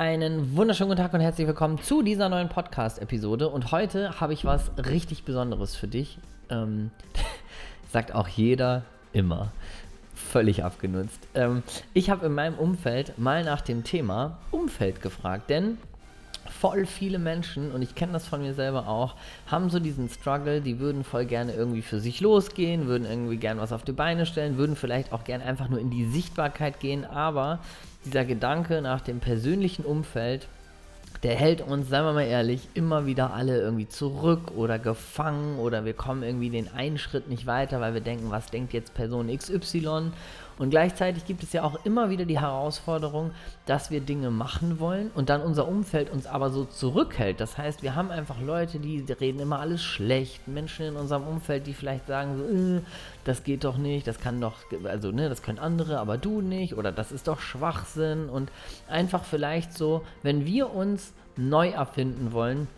Einen wunderschönen guten Tag und herzlich willkommen zu dieser neuen Podcast-Episode. Und heute habe ich was richtig Besonderes für dich. Ähm, sagt auch jeder immer. Völlig abgenutzt. Ähm, ich habe in meinem Umfeld mal nach dem Thema Umfeld gefragt, denn voll viele Menschen, und ich kenne das von mir selber auch, haben so diesen Struggle, die würden voll gerne irgendwie für sich losgehen, würden irgendwie gerne was auf die Beine stellen, würden vielleicht auch gerne einfach nur in die Sichtbarkeit gehen, aber dieser Gedanke nach dem persönlichen Umfeld, der hält uns, seien wir mal ehrlich, immer wieder alle irgendwie zurück oder gefangen oder wir kommen irgendwie den einen Schritt nicht weiter, weil wir denken, was denkt jetzt Person XY und gleichzeitig gibt es ja auch immer wieder die Herausforderung, dass wir Dinge machen wollen und dann unser Umfeld uns aber so zurückhält. Das heißt, wir haben einfach Leute, die reden immer alles schlecht. Menschen in unserem Umfeld, die vielleicht sagen so, äh, das geht doch nicht, das kann doch, also ne, das können andere, aber du nicht oder das ist doch Schwachsinn und einfach vielleicht so, wenn wir uns neu erfinden wollen,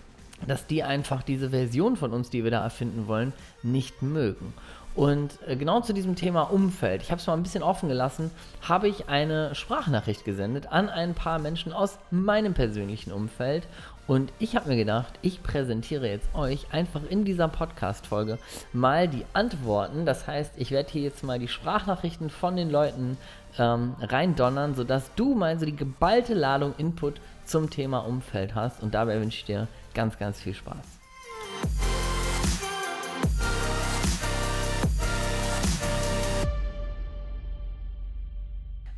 dass die einfach diese Version von uns, die wir da erfinden wollen, nicht mögen. Und äh, genau zu diesem Thema Umfeld, ich habe es mal ein bisschen offen gelassen, habe ich eine Sprachnachricht gesendet an ein paar Menschen aus meinem persönlichen Umfeld. Und ich habe mir gedacht, ich präsentiere jetzt euch einfach in dieser Podcast-Folge mal die Antworten. Das heißt, ich werde hier jetzt mal die Sprachnachrichten von den Leuten ähm, reindonnern, sodass du mal so die geballte Ladung Input zum Thema Umfeld hast. Und dabei wünsche ich dir ganz, ganz viel Spaß.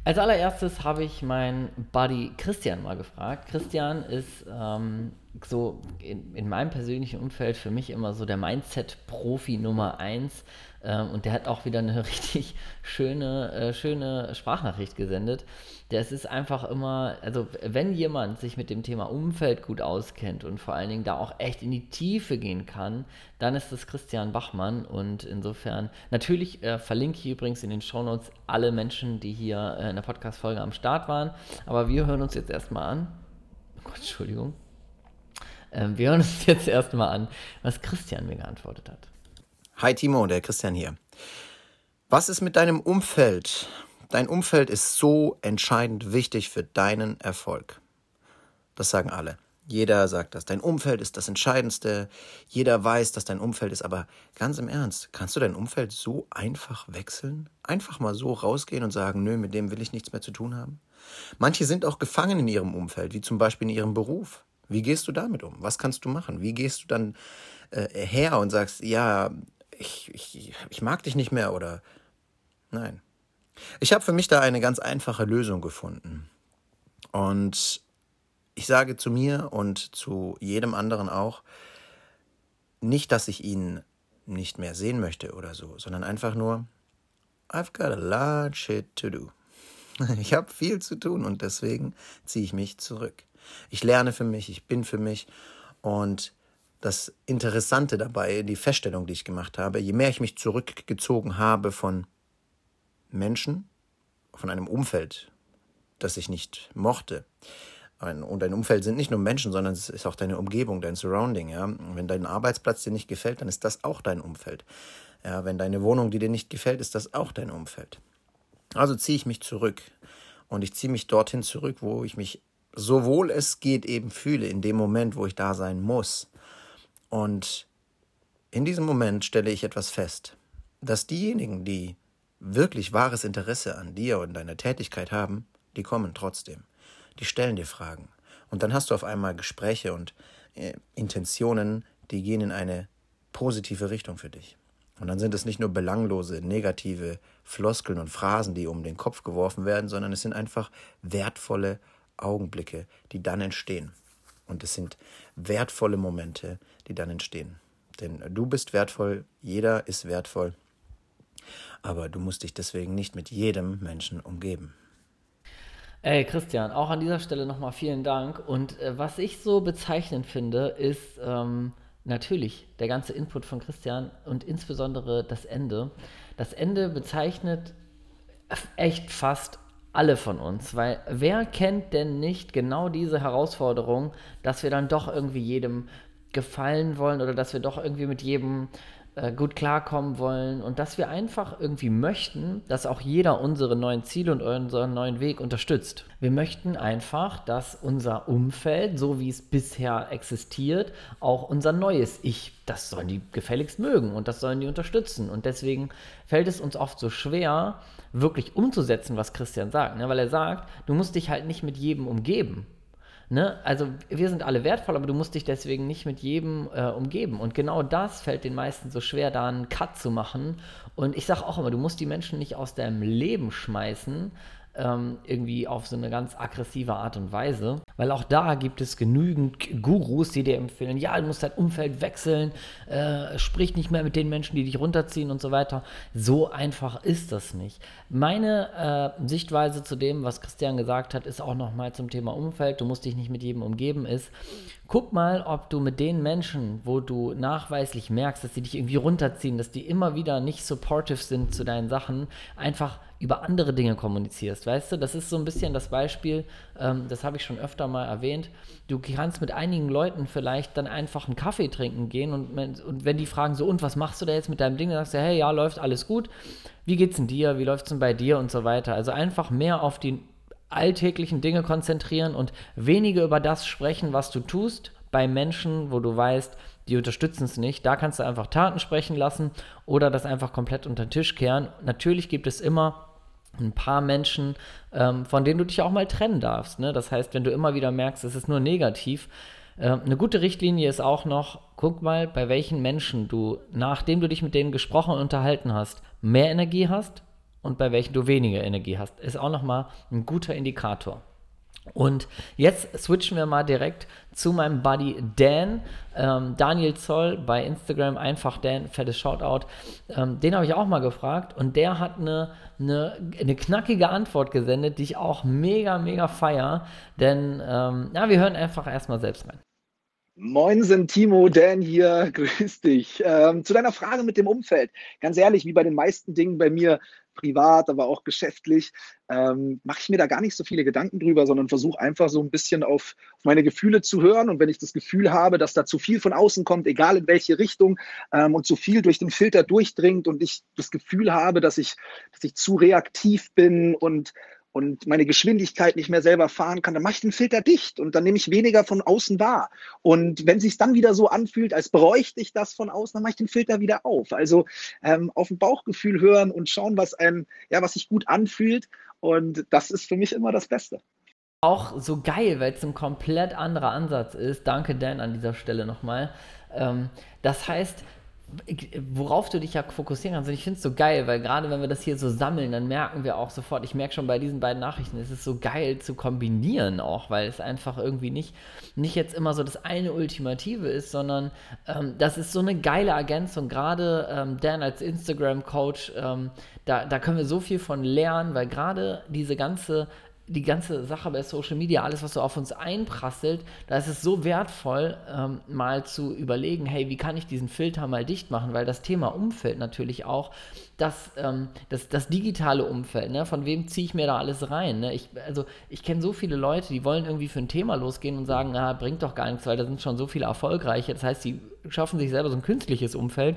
Als allererstes habe ich meinen Buddy Christian mal gefragt. Christian ist ähm, so in, in, meinem persönlichen Umfeld für mich immer so der Mindset-Profi Nummer eins. Ähm, und der hat auch wieder eine richtig schöne, äh, schöne Sprachnachricht gesendet. Das ist einfach immer, also wenn jemand sich mit dem Thema Umfeld gut auskennt und vor allen Dingen da auch echt in die Tiefe gehen kann, dann ist das Christian Bachmann. Und insofern, natürlich äh, verlinke ich übrigens in den Shownotes alle Menschen, die hier äh, in der Podcast-Folge am Start waren. Aber wir hören uns jetzt erstmal an. Oh Gott, Entschuldigung. Ähm, wir hören uns jetzt erstmal an, was Christian mir geantwortet hat. Hi Timo, der Christian hier. Was ist mit deinem Umfeld? Dein Umfeld ist so entscheidend wichtig für deinen Erfolg. Das sagen alle. Jeder sagt das. Dein Umfeld ist das Entscheidendste. Jeder weiß, dass dein Umfeld ist. Aber ganz im Ernst, kannst du dein Umfeld so einfach wechseln? Einfach mal so rausgehen und sagen, nö, mit dem will ich nichts mehr zu tun haben? Manche sind auch gefangen in ihrem Umfeld, wie zum Beispiel in ihrem Beruf. Wie gehst du damit um? Was kannst du machen? Wie gehst du dann äh, her und sagst, ja, ich, ich, ich mag dich nicht mehr oder nein. Ich habe für mich da eine ganz einfache Lösung gefunden. Und ich sage zu mir und zu jedem anderen auch, nicht, dass ich ihn nicht mehr sehen möchte oder so, sondern einfach nur, I've got a lot shit to do. Ich habe viel zu tun und deswegen ziehe ich mich zurück. Ich lerne für mich, ich bin für mich. Und das Interessante dabei, die Feststellung, die ich gemacht habe, je mehr ich mich zurückgezogen habe von Menschen, von einem Umfeld, das ich nicht mochte, und dein Umfeld sind nicht nur Menschen, sondern es ist auch deine Umgebung, dein Surrounding. Ja? Wenn dein Arbeitsplatz dir nicht gefällt, dann ist das auch dein Umfeld. Ja, wenn deine Wohnung, die dir nicht gefällt, ist das auch dein Umfeld. Also ziehe ich mich zurück. Und ich ziehe mich dorthin zurück, wo ich mich so wohl es geht eben fühle, in dem Moment, wo ich da sein muss. Und in diesem Moment stelle ich etwas fest, dass diejenigen, die wirklich wahres Interesse an dir und deiner Tätigkeit haben, die kommen trotzdem. Die stellen dir Fragen. Und dann hast du auf einmal Gespräche und äh, Intentionen, die gehen in eine positive Richtung für dich. Und dann sind es nicht nur belanglose, negative Floskeln und Phrasen, die um den Kopf geworfen werden, sondern es sind einfach wertvolle Augenblicke, die dann entstehen. Und es sind wertvolle Momente, die dann entstehen. Denn du bist wertvoll, jeder ist wertvoll, aber du musst dich deswegen nicht mit jedem Menschen umgeben. Ey, Christian, auch an dieser Stelle nochmal vielen Dank. Und äh, was ich so bezeichnend finde, ist ähm, natürlich der ganze Input von Christian und insbesondere das Ende. Das Ende bezeichnet echt fast alle von uns, weil wer kennt denn nicht genau diese Herausforderung, dass wir dann doch irgendwie jedem gefallen wollen oder dass wir doch irgendwie mit jedem äh, gut klarkommen wollen und dass wir einfach irgendwie möchten, dass auch jeder unsere neuen Ziele und unseren neuen Weg unterstützt. Wir möchten einfach, dass unser Umfeld, so wie es bisher existiert, auch unser neues Ich, das sollen die gefälligst mögen und das sollen die unterstützen. Und deswegen fällt es uns oft so schwer, wirklich umzusetzen, was Christian sagt. Ne? Weil er sagt, du musst dich halt nicht mit jedem umgeben. Ne? Also wir sind alle wertvoll, aber du musst dich deswegen nicht mit jedem äh, umgeben. Und genau das fällt den meisten so schwer, da einen Cut zu machen. Und ich sage auch immer, du musst die Menschen nicht aus deinem Leben schmeißen, ähm, irgendwie auf so eine ganz aggressive Art und Weise. Weil auch da gibt es genügend Gurus, die dir empfehlen, ja, du musst dein Umfeld wechseln, äh, sprich nicht mehr mit den Menschen, die dich runterziehen und so weiter. So einfach ist das nicht. Meine äh, Sichtweise zu dem, was Christian gesagt hat, ist auch nochmal zum Thema Umfeld. Du musst dich nicht mit jedem umgeben, ist, guck mal, ob du mit den Menschen, wo du nachweislich merkst, dass sie dich irgendwie runterziehen, dass die immer wieder nicht supportive sind zu deinen Sachen, einfach über andere Dinge kommunizierst, weißt du? Das ist so ein bisschen das Beispiel, ähm, das habe ich schon öfter mal erwähnt. Du kannst mit einigen Leuten vielleicht dann einfach einen Kaffee trinken gehen und, und wenn die fragen so, und was machst du da jetzt mit deinem Ding? Dann sagst du, hey, ja, läuft alles gut. Wie geht's denn dir? Wie läuft's denn bei dir und so weiter? Also einfach mehr auf die alltäglichen Dinge konzentrieren und weniger über das sprechen, was du tust bei Menschen, wo du weißt, die unterstützen es nicht. Da kannst du einfach Taten sprechen lassen oder das einfach komplett unter den Tisch kehren. Natürlich gibt es immer ein paar Menschen, ähm, von denen du dich auch mal trennen darfst. Ne? Das heißt, wenn du immer wieder merkst, es ist nur negativ, äh, eine gute Richtlinie ist auch noch, guck mal, bei welchen Menschen du, nachdem du dich mit denen gesprochen und unterhalten hast, mehr Energie hast und bei welchen du weniger Energie hast. Ist auch nochmal ein guter Indikator. Und jetzt switchen wir mal direkt zu meinem Buddy Dan. Ähm, Daniel Zoll bei Instagram, einfach Dan, fettes Shoutout. Ähm, den habe ich auch mal gefragt und der hat eine, eine, eine, knackige Antwort gesendet, die ich auch mega, mega feier. Denn ähm, ja, wir hören einfach erstmal selbst rein. Moinsen, Timo, Dan hier, grüß dich. Ähm, zu deiner Frage mit dem Umfeld. Ganz ehrlich, wie bei den meisten Dingen bei mir, privat, aber auch geschäftlich, ähm, mache ich mir da gar nicht so viele Gedanken drüber, sondern versuche einfach so ein bisschen auf, auf, meine Gefühle zu hören. Und wenn ich das Gefühl habe, dass da zu viel von außen kommt, egal in welche Richtung, ähm, und zu viel durch den Filter durchdringt und ich das Gefühl habe, dass ich, dass ich zu reaktiv bin und und meine Geschwindigkeit nicht mehr selber fahren kann, dann mache ich den Filter dicht und dann nehme ich weniger von außen wahr. Und wenn sich dann wieder so anfühlt, als bräuchte ich das von außen, dann mache ich den Filter wieder auf. Also ähm, auf ein Bauchgefühl hören und schauen, was einem, ja, was sich gut anfühlt. Und das ist für mich immer das Beste. Auch so geil, weil es ein komplett anderer Ansatz ist. Danke, Dan, an dieser Stelle nochmal. Ähm, das heißt, worauf du dich ja fokussieren kannst. Und ich finde es so geil, weil gerade wenn wir das hier so sammeln, dann merken wir auch sofort, ich merke schon bei diesen beiden Nachrichten, es ist so geil zu kombinieren auch, weil es einfach irgendwie nicht, nicht jetzt immer so das eine Ultimative ist, sondern ähm, das ist so eine geile Ergänzung. Gerade ähm, Dan als Instagram-Coach, ähm, da, da können wir so viel von lernen, weil gerade diese ganze die ganze Sache bei Social Media, alles, was so auf uns einprasselt, da ist es so wertvoll, ähm, mal zu überlegen, hey, wie kann ich diesen Filter mal dicht machen? Weil das Thema Umfeld natürlich auch, das, ähm, das, das digitale Umfeld, ne? von wem ziehe ich mir da alles rein? Ne? Ich, also ich kenne so viele Leute, die wollen irgendwie für ein Thema losgehen und sagen, na, bringt doch gar nichts, weil da sind schon so viele erfolgreiche. Das heißt, sie schaffen sich selber so ein künstliches Umfeld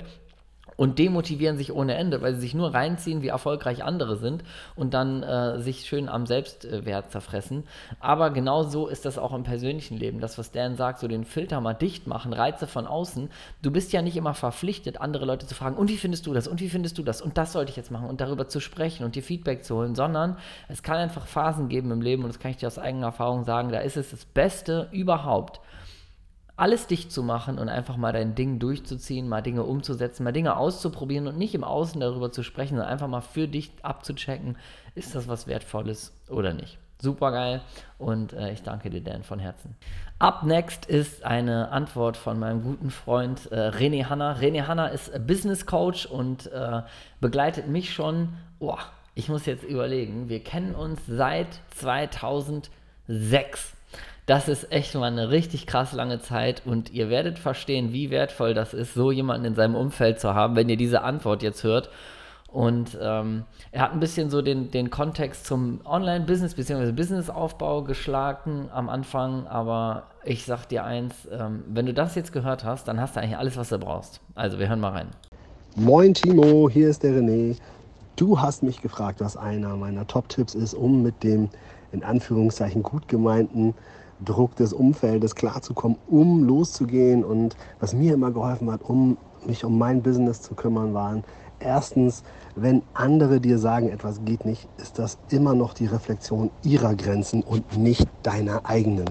und demotivieren sich ohne Ende, weil sie sich nur reinziehen, wie erfolgreich andere sind und dann äh, sich schön am Selbstwert zerfressen. Aber genau so ist das auch im persönlichen Leben. Das, was Dan sagt, so den Filter mal dicht machen, Reize von außen. Du bist ja nicht immer verpflichtet, andere Leute zu fragen, und wie findest du das? Und wie findest du das? Und das sollte ich jetzt machen und darüber zu sprechen und dir Feedback zu holen, sondern es kann einfach Phasen geben im Leben und das kann ich dir aus eigener Erfahrung sagen, da ist es das Beste überhaupt alles dicht zu machen und einfach mal dein Ding durchzuziehen, mal Dinge umzusetzen, mal Dinge auszuprobieren und nicht im Außen darüber zu sprechen, sondern einfach mal für dich abzuchecken, ist das was Wertvolles oder nicht. Super geil und äh, ich danke dir, Dan, von Herzen. Up next ist eine Antwort von meinem guten Freund äh, René Hanna. René Hanna ist Business Coach und äh, begleitet mich schon, oh, ich muss jetzt überlegen, wir kennen uns seit 2006. Das ist echt mal eine richtig krass lange Zeit und ihr werdet verstehen, wie wertvoll das ist, so jemanden in seinem Umfeld zu haben, wenn ihr diese Antwort jetzt hört. Und ähm, er hat ein bisschen so den, den Kontext zum Online-Business bzw. Businessaufbau geschlagen am Anfang, aber ich sag dir eins, ähm, wenn du das jetzt gehört hast, dann hast du eigentlich alles, was du brauchst. Also wir hören mal rein. Moin Timo, hier ist der René. Du hast mich gefragt, was einer meiner Top-Tipps ist, um mit dem in Anführungszeichen gut gemeinten Druck des Umfeldes klarzukommen, um loszugehen. Und was mir immer geholfen hat, um mich um mein Business zu kümmern, waren erstens, wenn andere dir sagen, etwas geht nicht, ist das immer noch die Reflexion ihrer Grenzen und nicht deiner eigenen.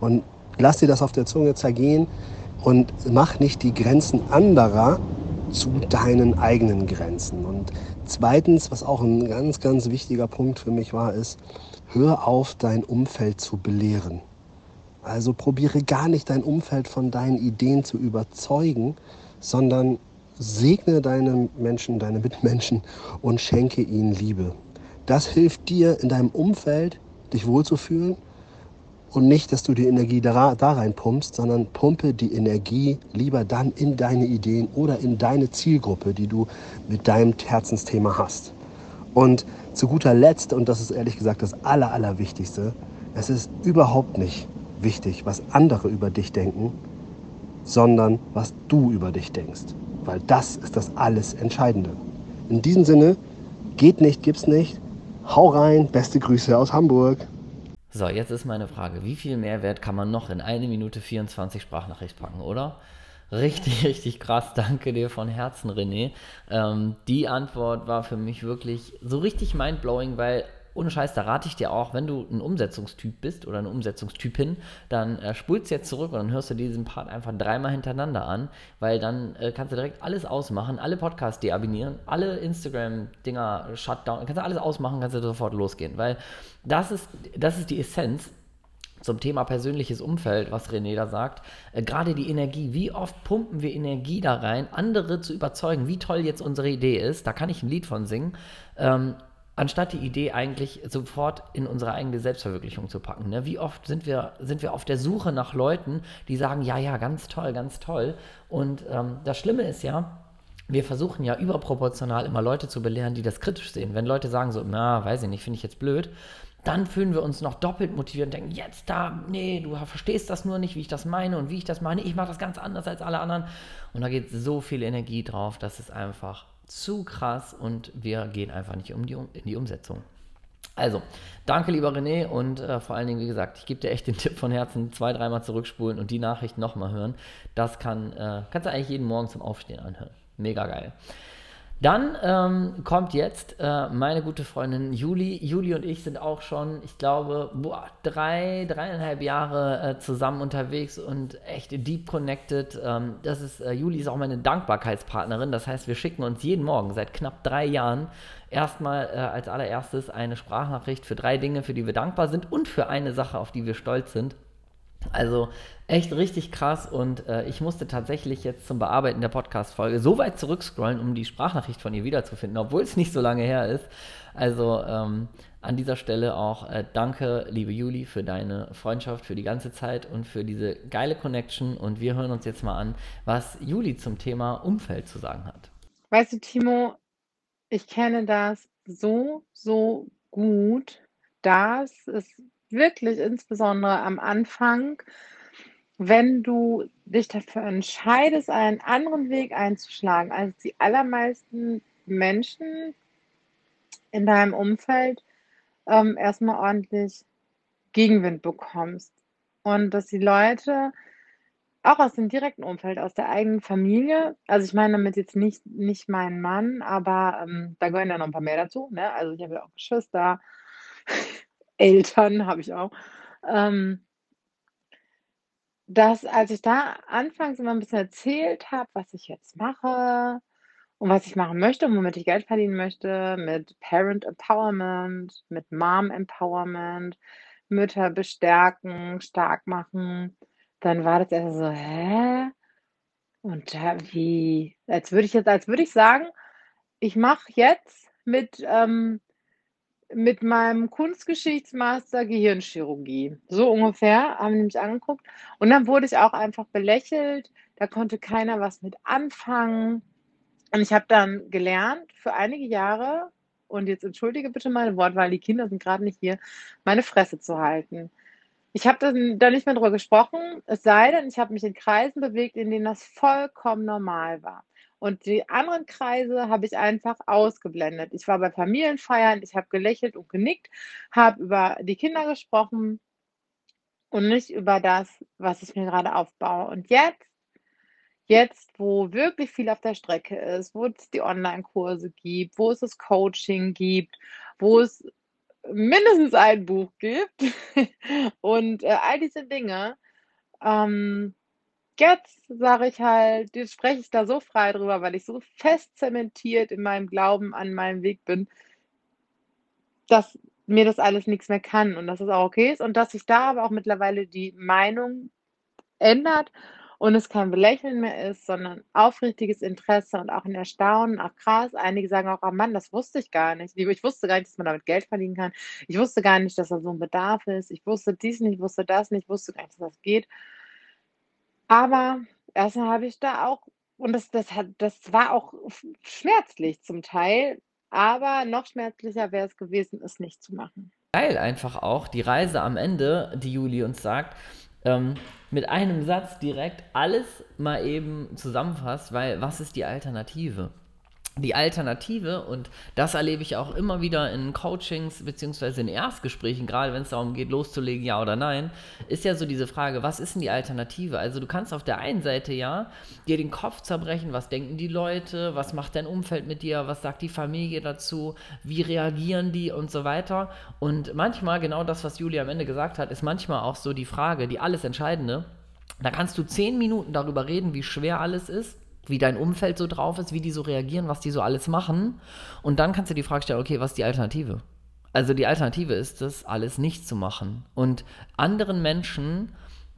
Und lass dir das auf der Zunge zergehen und mach nicht die Grenzen anderer zu deinen eigenen Grenzen. Und zweitens, was auch ein ganz, ganz wichtiger Punkt für mich war, ist, hör auf, dein Umfeld zu belehren. Also probiere gar nicht dein Umfeld von deinen Ideen zu überzeugen, sondern segne deine Menschen, deine Mitmenschen und schenke ihnen Liebe. Das hilft dir in deinem Umfeld, dich wohlzufühlen und nicht, dass du die Energie da, da rein sondern pumpe die Energie lieber dann in deine Ideen oder in deine Zielgruppe, die du mit deinem Herzensthema hast. Und zu guter Letzt, und das ist ehrlich gesagt das Aller, Allerwichtigste, es ist überhaupt nicht wichtig, was andere über dich denken, sondern was du über dich denkst. Weil das ist das alles Entscheidende. In diesem Sinne, geht nicht, gibt's nicht. Hau rein, beste Grüße aus Hamburg. So, jetzt ist meine Frage, wie viel Mehrwert kann man noch in eine Minute 24 Sprachnachricht packen, oder? Richtig, richtig krass. Danke dir von Herzen, René. Ähm, die Antwort war für mich wirklich so richtig mindblowing, weil ohne Scheiß, da rate ich dir auch, wenn du ein Umsetzungstyp bist oder eine Umsetzungstypin, dann äh, spulst jetzt zurück und dann hörst du diesen Part einfach dreimal hintereinander an, weil dann äh, kannst du direkt alles ausmachen, alle Podcasts deabonnieren, alle Instagram-Dinger shutdown, kannst du alles ausmachen, kannst du sofort losgehen, weil das ist, das ist die Essenz zum Thema persönliches Umfeld, was René da sagt, äh, gerade die Energie, wie oft pumpen wir Energie da rein, andere zu überzeugen, wie toll jetzt unsere Idee ist, da kann ich ein Lied von singen, ähm, anstatt die Idee eigentlich sofort in unsere eigene Selbstverwirklichung zu packen. Ne? Wie oft sind wir, sind wir auf der Suche nach Leuten, die sagen, ja, ja, ganz toll, ganz toll. Und ähm, das Schlimme ist ja, wir versuchen ja überproportional immer Leute zu belehren, die das kritisch sehen. Wenn Leute sagen so, na, weiß ich nicht, finde ich jetzt blöd, dann fühlen wir uns noch doppelt motiviert und denken, jetzt da, nee, du verstehst das nur nicht, wie ich das meine und wie ich das meine. Ich mache das ganz anders als alle anderen. Und da geht so viel Energie drauf, dass es einfach zu krass und wir gehen einfach nicht um die, in die Umsetzung. Also, danke lieber René und äh, vor allen Dingen, wie gesagt, ich gebe dir echt den Tipp von Herzen, zwei, dreimal zurückspulen und die Nachricht nochmal hören. Das kann, äh, kannst du eigentlich jeden Morgen zum Aufstehen anhören. Mega geil. Dann ähm, kommt jetzt äh, meine gute Freundin Juli. Juli und ich sind auch schon, ich glaube, boah, drei, dreieinhalb Jahre äh, zusammen unterwegs und echt deep connected. Ähm, das ist, äh, Juli ist auch meine Dankbarkeitspartnerin. Das heißt, wir schicken uns jeden Morgen seit knapp drei Jahren erstmal äh, als allererstes eine Sprachnachricht für drei Dinge, für die wir dankbar sind und für eine Sache, auf die wir stolz sind. Also echt richtig krass und äh, ich musste tatsächlich jetzt zum Bearbeiten der Podcast-Folge so weit zurückscrollen, um die Sprachnachricht von ihr wiederzufinden, obwohl es nicht so lange her ist. Also ähm, an dieser Stelle auch äh, danke, liebe Juli, für deine Freundschaft, für die ganze Zeit und für diese geile Connection. Und wir hören uns jetzt mal an, was Juli zum Thema Umfeld zu sagen hat. Weißt du, Timo, ich kenne das so, so gut, dass es wirklich insbesondere am Anfang, wenn du dich dafür entscheidest, einen anderen Weg einzuschlagen, als die allermeisten Menschen in deinem Umfeld ähm, erstmal ordentlich Gegenwind bekommst. Und dass die Leute auch aus dem direkten Umfeld, aus der eigenen Familie, also ich meine damit jetzt nicht, nicht meinen Mann, aber ähm, da gehören ja noch ein paar mehr dazu. Ne? Also ich habe ja auch Geschwister, Eltern habe ich auch. Ähm, dass, als ich da anfangs immer ein bisschen erzählt habe, was ich jetzt mache und was ich machen möchte und womit ich Geld verdienen möchte, mit Parent Empowerment, mit Mom Empowerment, Mütter bestärken, stark machen, dann war das erst so, hä? Und da, wie? Als würde ich jetzt, als würde ich sagen, ich mache jetzt mit ähm, mit meinem Kunstgeschichtsmaster Gehirnchirurgie. So ungefähr haben die mich angeguckt. Und dann wurde ich auch einfach belächelt. Da konnte keiner was mit anfangen. Und ich habe dann gelernt, für einige Jahre, und jetzt entschuldige bitte meine Wortwahl, die Kinder sind gerade nicht hier, meine Fresse zu halten. Ich habe da nicht mehr drüber gesprochen, es sei denn, ich habe mich in Kreisen bewegt, in denen das vollkommen normal war. Und die anderen Kreise habe ich einfach ausgeblendet. Ich war bei Familienfeiern, ich habe gelächelt und genickt, habe über die Kinder gesprochen und nicht über das, was ich mir gerade aufbaue. Und jetzt Jetzt, wo wirklich viel auf der Strecke ist, wo es die Online-Kurse gibt, wo es das Coaching gibt, wo es mindestens ein Buch gibt und äh, all diese Dinge, ähm, jetzt sage ich halt, jetzt spreche ich da so frei drüber, weil ich so fest zementiert in meinem Glauben an meinem Weg bin, dass mir das alles nichts mehr kann und dass es auch okay ist und dass sich da aber auch mittlerweile die Meinung ändert und es kein Belächeln mehr ist, sondern aufrichtiges Interesse und auch ein Erstaunen, ach krass. Einige sagen auch, oh Mann, das wusste ich gar nicht. Ich wusste gar nicht, dass man damit Geld verdienen kann. Ich wusste gar nicht, dass da so ein Bedarf ist. Ich wusste dies nicht, wusste das nicht, wusste gar nicht, dass das geht. Aber erstmal habe ich da auch, und das, das, hat, das war auch schmerzlich zum Teil, aber noch schmerzlicher wäre es gewesen, es nicht zu machen. Geil einfach auch die Reise am Ende, die Juli uns sagt, ähm, mit einem Satz direkt alles mal eben zusammenfasst, weil was ist die Alternative? Die Alternative, und das erlebe ich auch immer wieder in Coachings beziehungsweise in Erstgesprächen, gerade wenn es darum geht, loszulegen, ja oder nein, ist ja so diese Frage, was ist denn die Alternative? Also du kannst auf der einen Seite ja dir den Kopf zerbrechen, was denken die Leute, was macht dein Umfeld mit dir, was sagt die Familie dazu, wie reagieren die und so weiter. Und manchmal, genau das, was Julia am Ende gesagt hat, ist manchmal auch so die Frage, die alles Entscheidende. Da kannst du zehn Minuten darüber reden, wie schwer alles ist wie dein Umfeld so drauf ist, wie die so reagieren, was die so alles machen. Und dann kannst du die Frage stellen, okay, was ist die Alternative? Also die Alternative ist es, alles nicht zu machen und anderen Menschen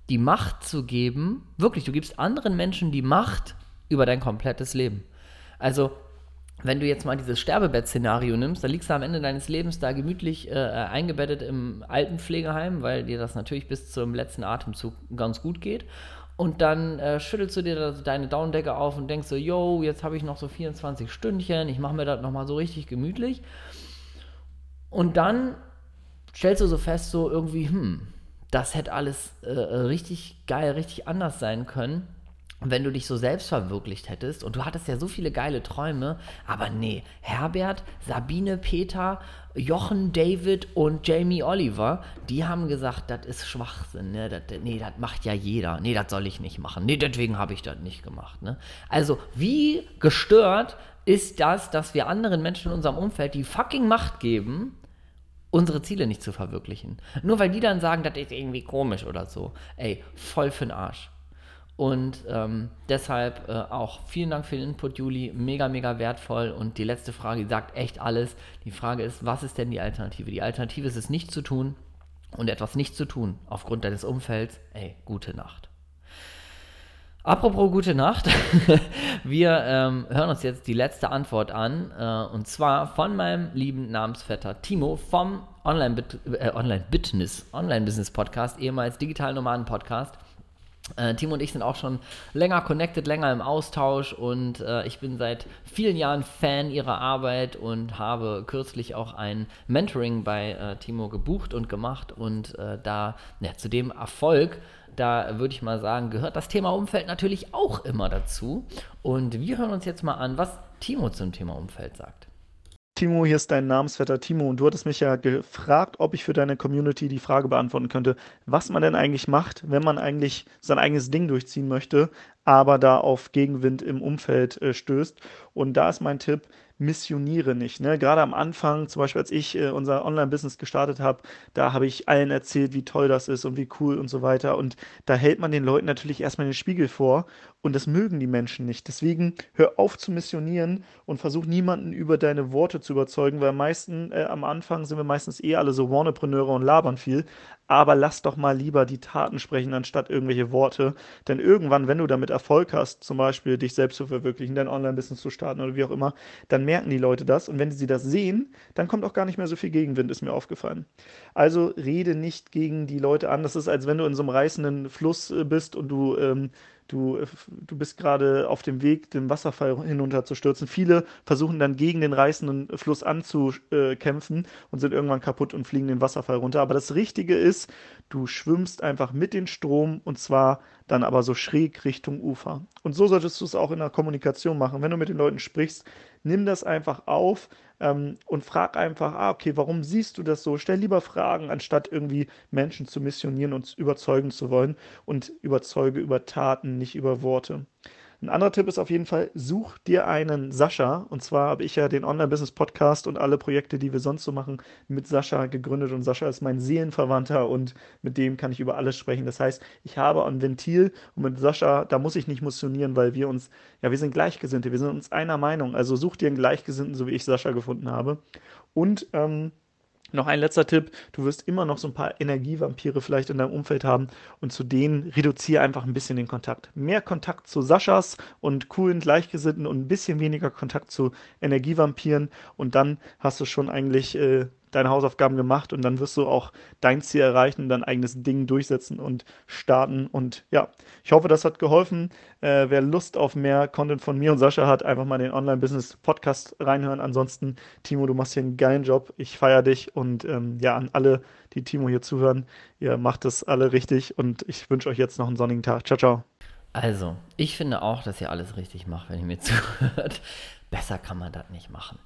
die Macht zu geben, wirklich, du gibst anderen Menschen die Macht über dein komplettes Leben. Also wenn du jetzt mal dieses Sterbebett-Szenario nimmst, dann liegst du am Ende deines Lebens da gemütlich äh, eingebettet im Altenpflegeheim, weil dir das natürlich bis zum letzten Atemzug ganz gut geht. Und dann äh, schüttelst du dir deine Daunendecke auf und denkst so, yo, jetzt habe ich noch so 24 Stündchen, ich mache mir das nochmal so richtig gemütlich. Und dann stellst du so fest, so irgendwie, hm, das hätte alles äh, richtig geil, richtig anders sein können wenn du dich so selbst verwirklicht hättest und du hattest ja so viele geile Träume, aber nee, Herbert, Sabine, Peter, Jochen, David und Jamie Oliver, die haben gesagt, das ist Schwachsinn, ne? Das, nee, das macht ja jeder. Nee, das soll ich nicht machen. Nee, deswegen habe ich das nicht gemacht, ne? Also, wie gestört ist das, dass wir anderen Menschen in unserem Umfeld die fucking Macht geben, unsere Ziele nicht zu verwirklichen. Nur weil die dann sagen, das ist irgendwie komisch oder so. Ey, voll für'n Arsch. Und ähm, deshalb äh, auch vielen Dank für den Input, Juli. Mega, mega wertvoll. Und die letzte Frage, die sagt echt alles. Die Frage ist, was ist denn die Alternative? Die Alternative ist es nicht zu tun und etwas nicht zu tun aufgrund deines Umfelds. Ey, gute Nacht. Apropos gute Nacht, wir ähm, hören uns jetzt die letzte Antwort an äh, und zwar von meinem lieben Namensvetter Timo vom Online-Business äh, Online Online Podcast, ehemals Digital Nomaden Podcast. Äh, Timo und ich sind auch schon länger connected, länger im Austausch und äh, ich bin seit vielen Jahren Fan ihrer Arbeit und habe kürzlich auch ein Mentoring bei äh, Timo gebucht und gemacht und äh, da ja, zu dem Erfolg, da würde ich mal sagen, gehört das Thema Umfeld natürlich auch immer dazu. Und wir hören uns jetzt mal an, was Timo zum Thema Umfeld sagt. Timo, hier ist dein Namensvetter Timo und du hattest mich ja gefragt, ob ich für deine Community die Frage beantworten könnte, was man denn eigentlich macht, wenn man eigentlich sein eigenes Ding durchziehen möchte, aber da auf Gegenwind im Umfeld äh, stößt. Und da ist mein Tipp, missioniere nicht. Ne? Gerade am Anfang, zum Beispiel als ich äh, unser Online-Business gestartet habe, da habe ich allen erzählt, wie toll das ist und wie cool und so weiter. Und da hält man den Leuten natürlich erstmal den Spiegel vor und das mögen die Menschen nicht. Deswegen hör auf zu missionieren und versuch niemanden über deine Worte zu überzeugen, weil am meisten, äh, am Anfang sind wir meistens eh alle so Warnepreneure und labern viel aber lass doch mal lieber die Taten sprechen, anstatt irgendwelche Worte. Denn irgendwann, wenn du damit Erfolg hast, zum Beispiel dich selbst zu verwirklichen, dein Online-Business zu starten oder wie auch immer, dann merken die Leute das. Und wenn sie das sehen, dann kommt auch gar nicht mehr so viel Gegenwind, ist mir aufgefallen. Also rede nicht gegen die Leute an. Das ist, als wenn du in so einem reißenden Fluss äh, bist und du ähm, Du, du bist gerade auf dem Weg, den Wasserfall hinunterzustürzen. Viele versuchen dann gegen den reißenden Fluss anzukämpfen und sind irgendwann kaputt und fliegen den Wasserfall runter. Aber das Richtige ist, du schwimmst einfach mit dem Strom und zwar dann aber so schräg Richtung Ufer. Und so solltest du es auch in der Kommunikation machen. Wenn du mit den Leuten sprichst, nimm das einfach auf ähm, und frag einfach, ah, okay, warum siehst du das so? Stell lieber Fragen, anstatt irgendwie Menschen zu missionieren und überzeugen zu wollen und überzeuge über Taten, nicht über Worte. Ein anderer Tipp ist auf jeden Fall, such dir einen Sascha. Und zwar habe ich ja den Online-Business-Podcast und alle Projekte, die wir sonst so machen, mit Sascha gegründet. Und Sascha ist mein Seelenverwandter und mit dem kann ich über alles sprechen. Das heißt, ich habe ein Ventil und mit Sascha, da muss ich nicht missionieren, weil wir uns, ja, wir sind Gleichgesinnte, wir sind uns einer Meinung. Also such dir einen Gleichgesinnten, so wie ich Sascha gefunden habe. Und ähm, noch ein letzter Tipp, du wirst immer noch so ein paar Energievampire vielleicht in deinem Umfeld haben und zu denen reduziere einfach ein bisschen den Kontakt. Mehr Kontakt zu Saschas und coolen Gleichgesinnten und ein bisschen weniger Kontakt zu Energievampiren und dann hast du schon eigentlich äh, deine Hausaufgaben gemacht und dann wirst du auch dein Ziel erreichen, dein eigenes Ding durchsetzen und starten. Und ja, ich hoffe, das hat geholfen. Äh, wer Lust auf mehr Content von mir und Sascha hat, einfach mal den Online-Business-Podcast reinhören. Ansonsten, Timo, du machst hier einen geilen Job. Ich feiere dich und ähm, ja, an alle, die Timo hier zuhören, ihr macht das alle richtig und ich wünsche euch jetzt noch einen sonnigen Tag. Ciao, ciao. Also, ich finde auch, dass ihr alles richtig macht, wenn ihr mir zuhört. Besser kann man das nicht machen.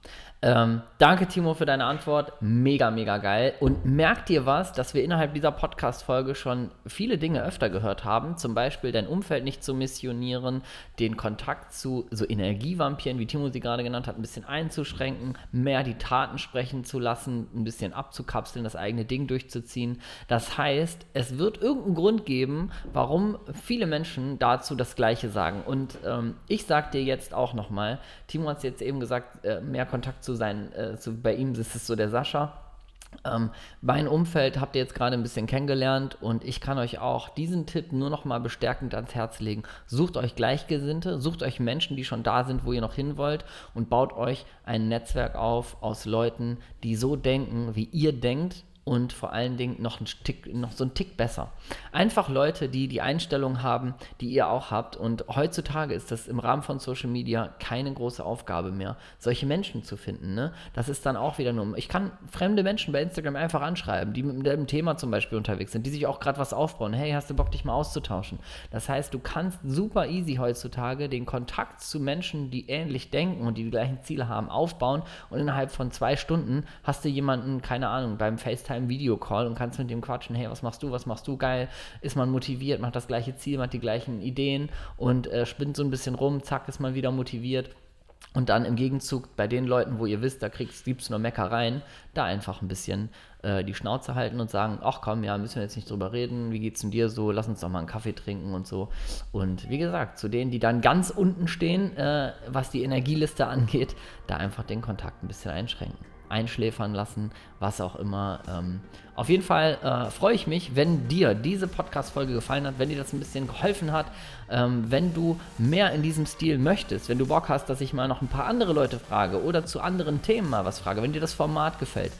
Ähm, danke, Timo, für deine Antwort. Mega, mega geil. Und merkt dir was, dass wir innerhalb dieser Podcast-Folge schon viele Dinge öfter gehört haben. Zum Beispiel dein Umfeld nicht zu missionieren, den Kontakt zu so Energievampiren, wie Timo sie gerade genannt hat, ein bisschen einzuschränken, mehr die Taten sprechen zu lassen, ein bisschen abzukapseln, das eigene Ding durchzuziehen. Das heißt, es wird irgendeinen Grund geben, warum viele Menschen dazu das Gleiche sagen. Und ähm, ich sage dir jetzt auch nochmal, Timo hat es jetzt eben gesagt, äh, mehr Kontakt zu sein, äh, zu, bei ihm ist es so der Sascha. Ähm, mein Umfeld habt ihr jetzt gerade ein bisschen kennengelernt und ich kann euch auch diesen Tipp nur noch mal bestärkend ans Herz legen. Sucht euch Gleichgesinnte, sucht euch Menschen, die schon da sind, wo ihr noch hin wollt und baut euch ein Netzwerk auf aus Leuten, die so denken, wie ihr denkt und vor allen Dingen noch, ein Tick, noch so ein Tick besser. Einfach Leute, die die Einstellung haben, die ihr auch habt. Und heutzutage ist das im Rahmen von Social Media keine große Aufgabe mehr, solche Menschen zu finden. Ne? Das ist dann auch wieder nur, ich kann fremde Menschen bei Instagram einfach anschreiben, die mit dem Thema zum Beispiel unterwegs sind, die sich auch gerade was aufbauen. Hey, hast du Bock, dich mal auszutauschen? Das heißt, du kannst super easy heutzutage den Kontakt zu Menschen, die ähnlich denken und die die gleichen Ziele haben, aufbauen und innerhalb von zwei Stunden hast du jemanden, keine Ahnung, beim FaceTime FaceTime-Videocall und kannst mit dem quatschen, hey, was machst du, was machst du, geil, ist man motiviert, macht das gleiche Ziel, macht die gleichen Ideen und äh, spinnt so ein bisschen rum, zack, ist man wieder motiviert. Und dann im Gegenzug bei den Leuten, wo ihr wisst, da gibst du nur Meckereien, da einfach ein bisschen äh, die Schnauze halten und sagen, ach komm, ja, müssen wir jetzt nicht drüber reden, wie geht's denn dir so, lass uns doch mal einen Kaffee trinken und so. Und wie gesagt, zu denen, die dann ganz unten stehen, äh, was die Energieliste angeht, da einfach den Kontakt ein bisschen einschränken einschläfern lassen, was auch immer. Ähm, auf jeden Fall äh, freue ich mich, wenn dir diese Podcast-Folge gefallen hat, wenn dir das ein bisschen geholfen hat, ähm, wenn du mehr in diesem Stil möchtest, wenn du Bock hast, dass ich mal noch ein paar andere Leute frage oder zu anderen Themen mal was frage, wenn dir das Format gefällt,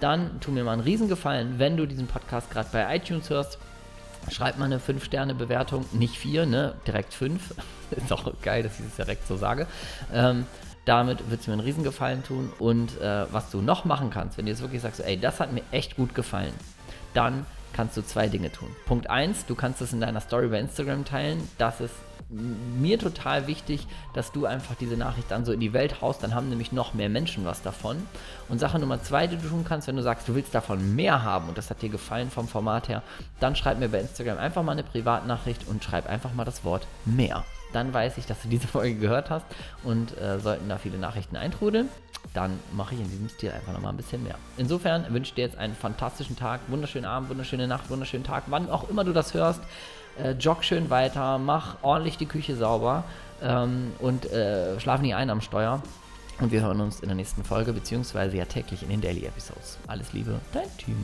dann tu mir mal einen Riesengefallen, wenn du diesen Podcast gerade bei iTunes hörst. Schreib mal eine 5-Sterne-Bewertung, nicht 4, ne? Direkt 5. Ist auch geil, dass ich das direkt so sage. Ähm, damit wird es mir einen Riesengefallen tun. Und äh, was du noch machen kannst, wenn du jetzt wirklich sagst, ey, das hat mir echt gut gefallen, dann kannst du zwei Dinge tun. Punkt 1, du kannst es in deiner Story bei Instagram teilen. Das ist mir total wichtig, dass du einfach diese Nachricht dann so in die Welt haust, dann haben nämlich noch mehr Menschen was davon. Und Sache Nummer zwei, die du tun kannst, wenn du sagst, du willst davon mehr haben und das hat dir gefallen vom Format her, dann schreib mir bei Instagram einfach mal eine Privatnachricht und schreib einfach mal das Wort mehr dann weiß ich, dass du diese Folge gehört hast und äh, sollten da viele Nachrichten eintrudeln, dann mache ich in diesem Stil einfach nochmal ein bisschen mehr. Insofern wünsche ich dir jetzt einen fantastischen Tag, wunderschönen Abend, wunderschöne Nacht, wunderschönen Tag, wann auch immer du das hörst. Äh, jog schön weiter, mach ordentlich die Küche sauber ähm, und äh, schlaf nie ein am Steuer. Und wir hören uns in der nächsten Folge, beziehungsweise ja täglich in den Daily Episodes. Alles Liebe, dein Timo.